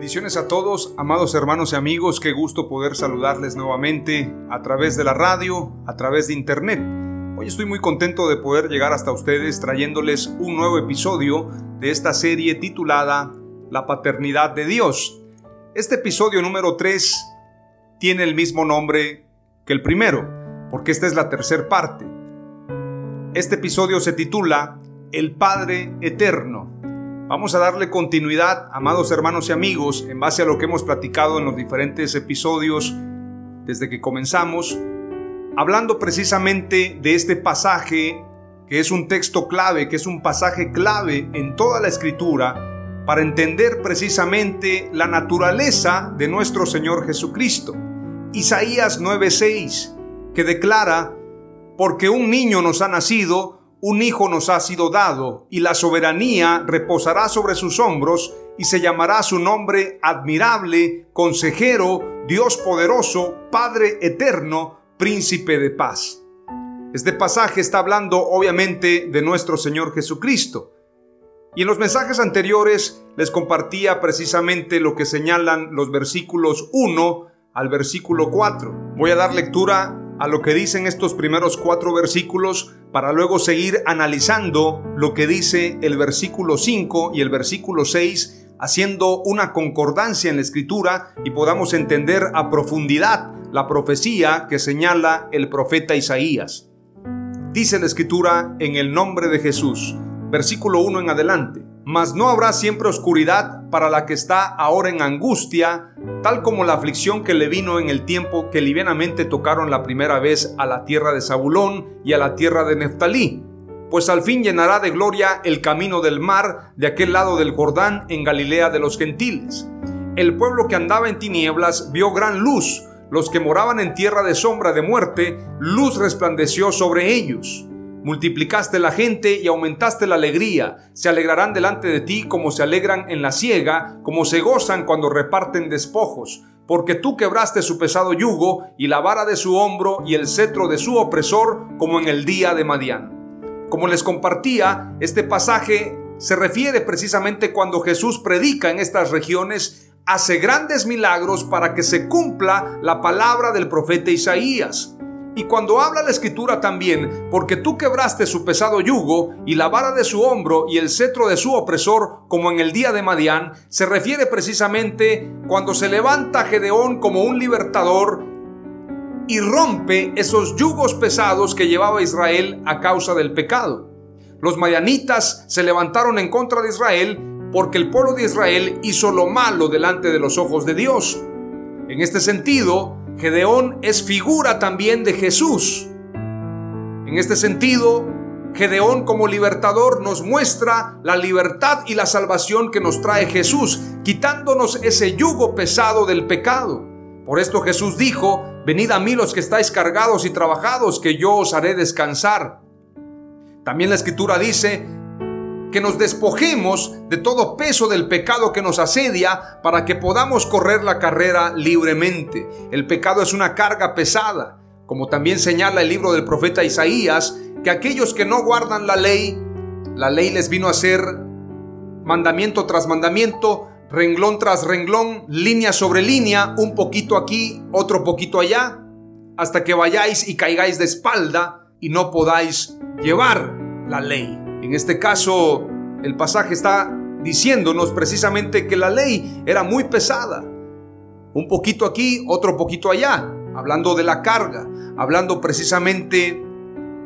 Bendiciones a todos, amados hermanos y amigos, qué gusto poder saludarles nuevamente a través de la radio, a través de internet. Hoy estoy muy contento de poder llegar hasta ustedes trayéndoles un nuevo episodio de esta serie titulada La paternidad de Dios. Este episodio número 3 tiene el mismo nombre que el primero, porque esta es la tercera parte. Este episodio se titula El Padre Eterno. Vamos a darle continuidad, amados hermanos y amigos, en base a lo que hemos platicado en los diferentes episodios desde que comenzamos, hablando precisamente de este pasaje que es un texto clave, que es un pasaje clave en toda la escritura para entender precisamente la naturaleza de nuestro Señor Jesucristo. Isaías 9:6, que declara, porque un niño nos ha nacido, un hijo nos ha sido dado, y la soberanía reposará sobre sus hombros, y se llamará su nombre admirable, consejero, Dios poderoso, Padre eterno, príncipe de paz. Este pasaje está hablando obviamente de nuestro Señor Jesucristo. Y en los mensajes anteriores les compartía precisamente lo que señalan los versículos 1 al versículo 4. Voy a dar lectura a lo que dicen estos primeros cuatro versículos para luego seguir analizando lo que dice el versículo 5 y el versículo 6, haciendo una concordancia en la escritura y podamos entender a profundidad la profecía que señala el profeta Isaías. Dice la escritura en el nombre de Jesús, versículo 1 en adelante. Mas no habrá siempre oscuridad para la que está ahora en angustia, tal como la aflicción que le vino en el tiempo que livianamente tocaron la primera vez a la tierra de Zabulón y a la tierra de Neftalí. Pues al fin llenará de gloria el camino del mar de aquel lado del Jordán en Galilea de los gentiles. El pueblo que andaba en tinieblas vio gran luz, los que moraban en tierra de sombra de muerte, luz resplandeció sobre ellos. Multiplicaste la gente y aumentaste la alegría. Se alegrarán delante de ti como se alegran en la siega, como se gozan cuando reparten despojos. Porque tú quebraste su pesado yugo y la vara de su hombro y el cetro de su opresor, como en el día de Madián. Como les compartía, este pasaje se refiere precisamente cuando Jesús predica en estas regiones, hace grandes milagros para que se cumpla la palabra del profeta Isaías. Y cuando habla la escritura también, porque tú quebraste su pesado yugo y la vara de su hombro y el cetro de su opresor, como en el día de Madián, se refiere precisamente cuando se levanta Gedeón como un libertador y rompe esos yugos pesados que llevaba Israel a causa del pecado. Los madianitas se levantaron en contra de Israel porque el pueblo de Israel hizo lo malo delante de los ojos de Dios. En este sentido, Gedeón es figura también de Jesús. En este sentido, Gedeón como libertador nos muestra la libertad y la salvación que nos trae Jesús, quitándonos ese yugo pesado del pecado. Por esto Jesús dijo, venid a mí los que estáis cargados y trabajados, que yo os haré descansar. También la escritura dice, que nos despojemos de todo peso del pecado que nos asedia para que podamos correr la carrera libremente. El pecado es una carga pesada, como también señala el libro del profeta Isaías, que aquellos que no guardan la ley, la ley les vino a ser mandamiento tras mandamiento, renglón tras renglón, línea sobre línea, un poquito aquí, otro poquito allá, hasta que vayáis y caigáis de espalda y no podáis llevar la ley. En este caso, el pasaje está diciéndonos precisamente que la ley era muy pesada. Un poquito aquí, otro poquito allá, hablando de la carga, hablando precisamente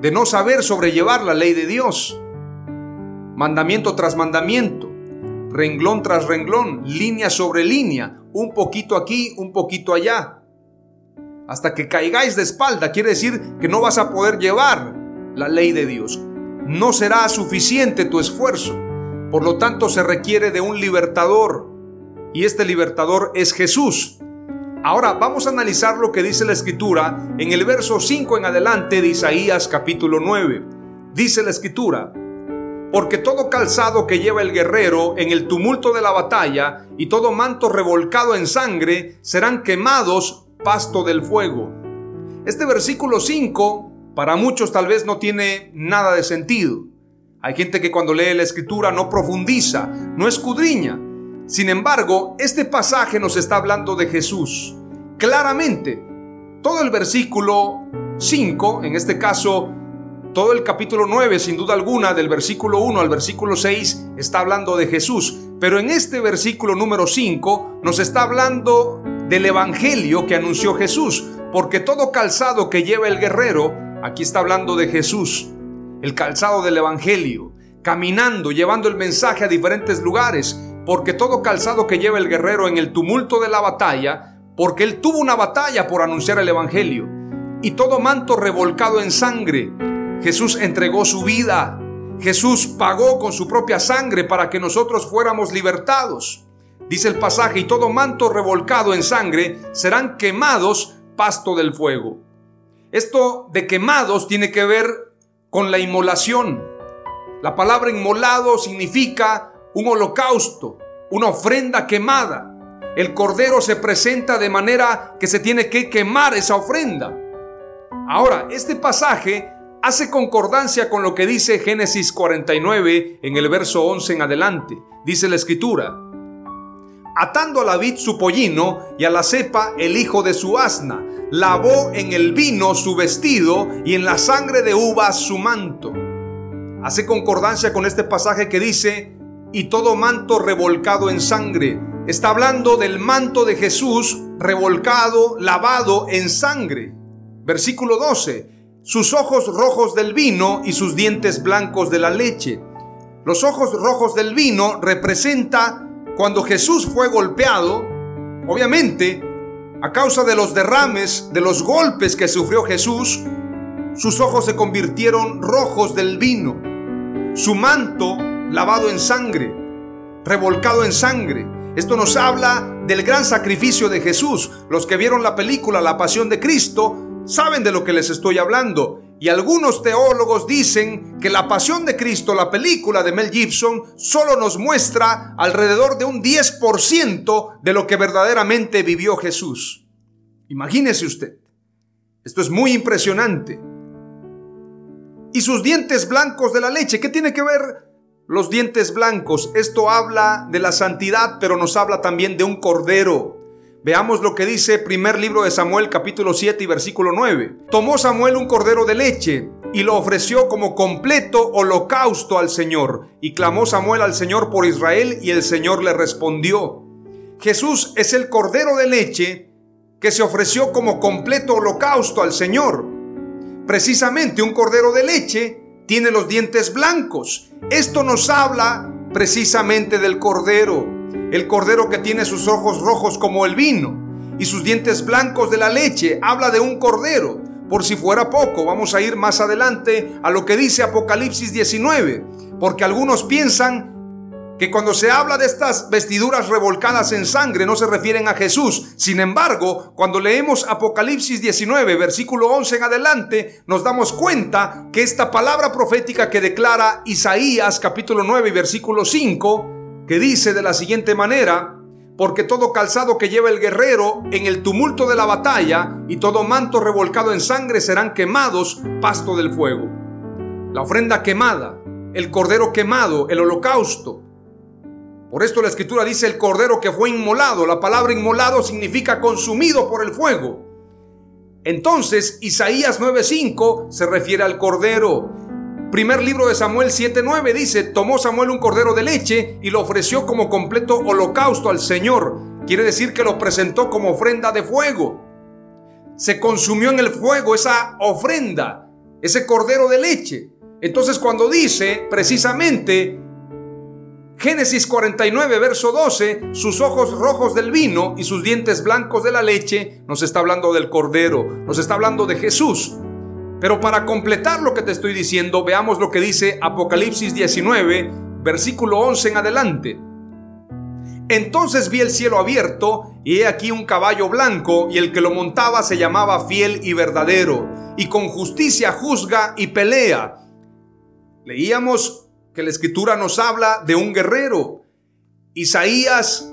de no saber sobrellevar la ley de Dios. Mandamiento tras mandamiento, renglón tras renglón, línea sobre línea, un poquito aquí, un poquito allá. Hasta que caigáis de espalda, quiere decir que no vas a poder llevar la ley de Dios. No será suficiente tu esfuerzo. Por lo tanto, se requiere de un libertador. Y este libertador es Jesús. Ahora vamos a analizar lo que dice la escritura en el verso 5 en adelante de Isaías capítulo 9. Dice la escritura, porque todo calzado que lleva el guerrero en el tumulto de la batalla y todo manto revolcado en sangre serán quemados pasto del fuego. Este versículo 5 para muchos tal vez no tiene nada de sentido. Hay gente que cuando lee la escritura no profundiza, no escudriña. Sin embargo, este pasaje nos está hablando de Jesús. Claramente, todo el versículo 5, en este caso, todo el capítulo 9, sin duda alguna, del versículo 1 al versículo 6, está hablando de Jesús. Pero en este versículo número 5 nos está hablando del Evangelio que anunció Jesús, porque todo calzado que lleva el guerrero, aquí está hablando de Jesús el calzado del Evangelio, caminando, llevando el mensaje a diferentes lugares, porque todo calzado que lleva el guerrero en el tumulto de la batalla, porque él tuvo una batalla por anunciar el Evangelio, y todo manto revolcado en sangre, Jesús entregó su vida, Jesús pagó con su propia sangre para que nosotros fuéramos libertados. Dice el pasaje, y todo manto revolcado en sangre serán quemados pasto del fuego. Esto de quemados tiene que ver con la inmolación. La palabra inmolado significa un holocausto, una ofrenda quemada. El cordero se presenta de manera que se tiene que quemar esa ofrenda. Ahora, este pasaje hace concordancia con lo que dice Génesis 49 en el verso 11 en adelante. Dice la escritura, atando a la vid su pollino y a la cepa el hijo de su asna. Lavó en el vino su vestido y en la sangre de uvas su manto. Hace concordancia con este pasaje que dice, y todo manto revolcado en sangre. Está hablando del manto de Jesús revolcado, lavado en sangre. Versículo 12. Sus ojos rojos del vino y sus dientes blancos de la leche. Los ojos rojos del vino representa cuando Jesús fue golpeado, obviamente, a causa de los derrames, de los golpes que sufrió Jesús, sus ojos se convirtieron rojos del vino, su manto lavado en sangre, revolcado en sangre. Esto nos habla del gran sacrificio de Jesús. Los que vieron la película La Pasión de Cristo saben de lo que les estoy hablando. Y algunos teólogos dicen que la pasión de Cristo, la película de Mel Gibson, solo nos muestra alrededor de un 10% de lo que verdaderamente vivió Jesús. Imagínese usted. Esto es muy impresionante. Y sus dientes blancos de la leche, ¿qué tiene que ver los dientes blancos? Esto habla de la santidad, pero nos habla también de un cordero. Veamos lo que dice primer libro de Samuel capítulo 7 y versículo 9. Tomó Samuel un cordero de leche y lo ofreció como completo holocausto al Señor. Y clamó Samuel al Señor por Israel y el Señor le respondió. Jesús es el cordero de leche que se ofreció como completo holocausto al Señor. Precisamente un cordero de leche tiene los dientes blancos. Esto nos habla precisamente del cordero el cordero que tiene sus ojos rojos como el vino y sus dientes blancos de la leche, habla de un cordero. Por si fuera poco, vamos a ir más adelante a lo que dice Apocalipsis 19, porque algunos piensan que cuando se habla de estas vestiduras revolcadas en sangre no se refieren a Jesús. Sin embargo, cuando leemos Apocalipsis 19, versículo 11 en adelante, nos damos cuenta que esta palabra profética que declara Isaías capítulo 9 versículo 5 que dice de la siguiente manera, porque todo calzado que lleva el guerrero en el tumulto de la batalla y todo manto revolcado en sangre serán quemados pasto del fuego. La ofrenda quemada, el cordero quemado, el holocausto. Por esto la escritura dice el cordero que fue inmolado. La palabra inmolado significa consumido por el fuego. Entonces Isaías 9:5 se refiere al cordero. Primer libro de Samuel 7:9 dice, tomó Samuel un cordero de leche y lo ofreció como completo holocausto al Señor. Quiere decir que lo presentó como ofrenda de fuego. Se consumió en el fuego esa ofrenda, ese cordero de leche. Entonces cuando dice precisamente Génesis 49, verso 12, sus ojos rojos del vino y sus dientes blancos de la leche, nos está hablando del Cordero, nos está hablando de Jesús. Pero para completar lo que te estoy diciendo, veamos lo que dice Apocalipsis 19, versículo 11 en adelante. Entonces vi el cielo abierto y he aquí un caballo blanco y el que lo montaba se llamaba fiel y verdadero y con justicia juzga y pelea. Leíamos que la escritura nos habla de un guerrero. Isaías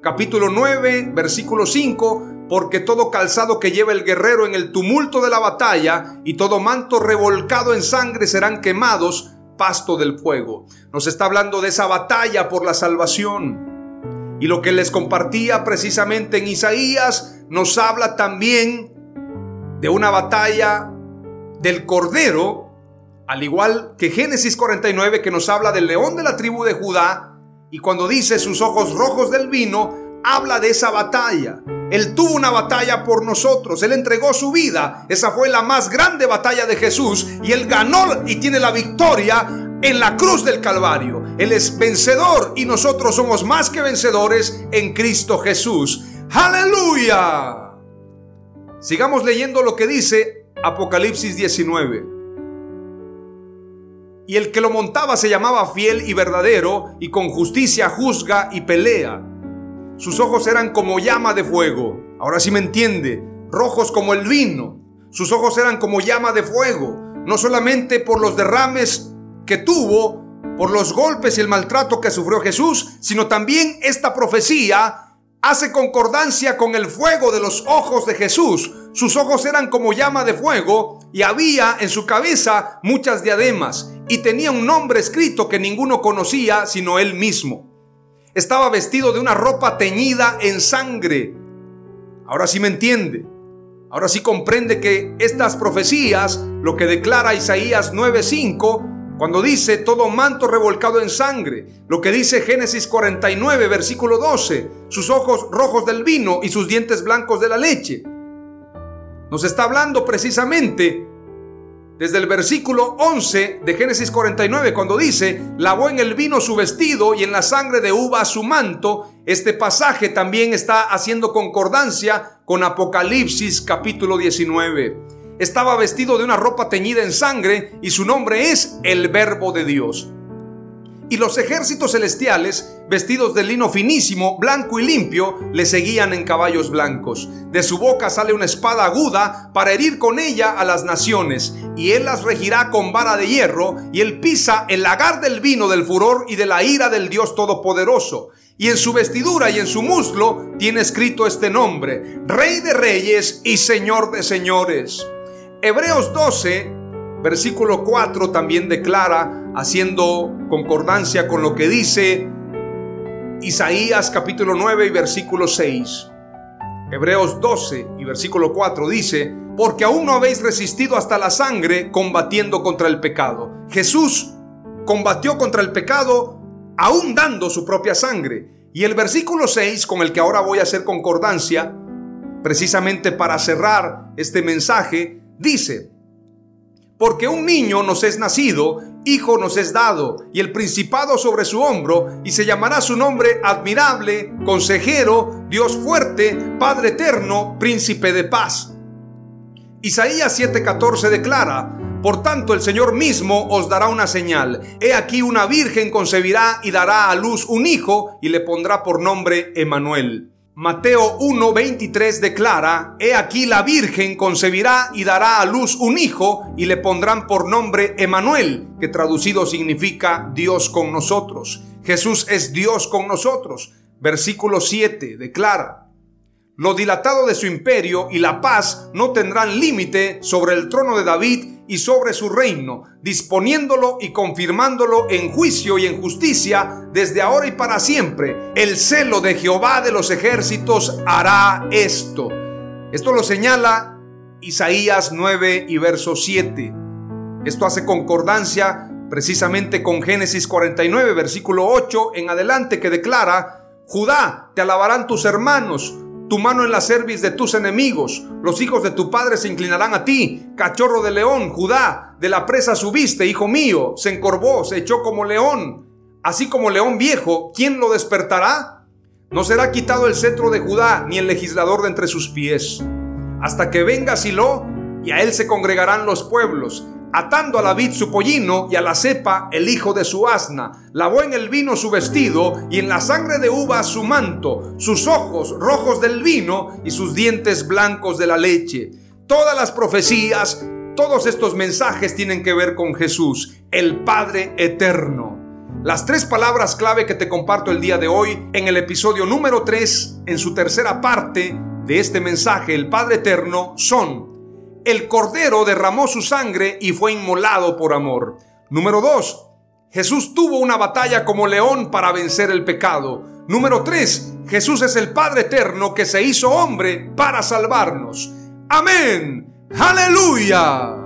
capítulo 9, versículo 5, porque todo calzado que lleva el guerrero en el tumulto de la batalla y todo manto revolcado en sangre serán quemados, pasto del fuego. Nos está hablando de esa batalla por la salvación. Y lo que les compartía precisamente en Isaías nos habla también de una batalla del cordero al igual que Génesis 49 que nos habla del león de la tribu de Judá y cuando dice sus ojos rojos del vino, habla de esa batalla. Él tuvo una batalla por nosotros, Él entregó su vida, esa fue la más grande batalla de Jesús y Él ganó y tiene la victoria en la cruz del Calvario. Él es vencedor y nosotros somos más que vencedores en Cristo Jesús. Aleluya. Sigamos leyendo lo que dice Apocalipsis 19 y el que lo montaba se llamaba fiel y verdadero, y con justicia juzga y pelea. Sus ojos eran como llama de fuego. Ahora sí me entiende, rojos como el vino. Sus ojos eran como llama de fuego, no solamente por los derrames que tuvo, por los golpes y el maltrato que sufrió Jesús, sino también esta profecía hace concordancia con el fuego de los ojos de Jesús. Sus ojos eran como llama de fuego y había en su cabeza muchas diademas y tenía un nombre escrito que ninguno conocía sino él mismo. Estaba vestido de una ropa teñida en sangre. Ahora sí me entiende. Ahora sí comprende que estas profecías, lo que declara Isaías 9:5, cuando dice todo manto revolcado en sangre, lo que dice Génesis 49, versículo 12, sus ojos rojos del vino y sus dientes blancos de la leche. Nos está hablando precisamente desde el versículo 11 de Génesis 49, cuando dice, lavó en el vino su vestido y en la sangre de uva su manto, este pasaje también está haciendo concordancia con Apocalipsis capítulo 19 estaba vestido de una ropa teñida en sangre y su nombre es el Verbo de Dios. Y los ejércitos celestiales, vestidos de lino finísimo, blanco y limpio, le seguían en caballos blancos. De su boca sale una espada aguda para herir con ella a las naciones, y él las regirá con vara de hierro, y él pisa el lagar del vino del furor y de la ira del Dios Todopoderoso. Y en su vestidura y en su muslo tiene escrito este nombre, Rey de Reyes y Señor de Señores. Hebreos 12, versículo 4 también declara, haciendo concordancia con lo que dice Isaías capítulo 9 y versículo 6. Hebreos 12 y versículo 4 dice, porque aún no habéis resistido hasta la sangre combatiendo contra el pecado. Jesús combatió contra el pecado aún dando su propia sangre. Y el versículo 6, con el que ahora voy a hacer concordancia, precisamente para cerrar este mensaje, Dice, porque un niño nos es nacido, hijo nos es dado, y el principado sobre su hombro, y se llamará su nombre admirable, consejero, Dios fuerte, Padre eterno, príncipe de paz. Isaías 7:14 declara, por tanto el Señor mismo os dará una señal. He aquí una virgen concebirá y dará a luz un hijo, y le pondrá por nombre Emanuel. Mateo 1:23 declara, He aquí la Virgen concebirá y dará a luz un hijo y le pondrán por nombre Emanuel, que traducido significa Dios con nosotros. Jesús es Dios con nosotros. Versículo 7 declara, Lo dilatado de su imperio y la paz no tendrán límite sobre el trono de David y sobre su reino, disponiéndolo y confirmándolo en juicio y en justicia desde ahora y para siempre. El celo de Jehová de los ejércitos hará esto. Esto lo señala Isaías 9 y verso 7. Esto hace concordancia precisamente con Génesis 49, versículo 8 en adelante, que declara, Judá, te alabarán tus hermanos, tu mano en la cerviz de tus enemigos, los hijos de tu padre se inclinarán a ti, cachorro de león, Judá, de la presa subiste, hijo mío, se encorvó, se echó como león, así como león viejo, ¿quién lo despertará? No será quitado el cetro de Judá, ni el legislador de entre sus pies, hasta que venga Silo, y a él se congregarán los pueblos, atando a la vid su pollino y a la cepa el hijo de su asna. Lavó en el vino su vestido y en la sangre de uva su manto, sus ojos rojos del vino y sus dientes blancos de la leche. Todas las profecías, todos estos mensajes tienen que ver con Jesús, el Padre eterno. Las tres palabras clave que te comparto el día de hoy en el episodio número 3, en su tercera parte de este mensaje, el Padre eterno, son el Cordero derramó su sangre y fue inmolado por amor. Número 2. Jesús tuvo una batalla como león para vencer el pecado. Número 3. Jesús es el Padre eterno que se hizo hombre para salvarnos. Amén. Aleluya.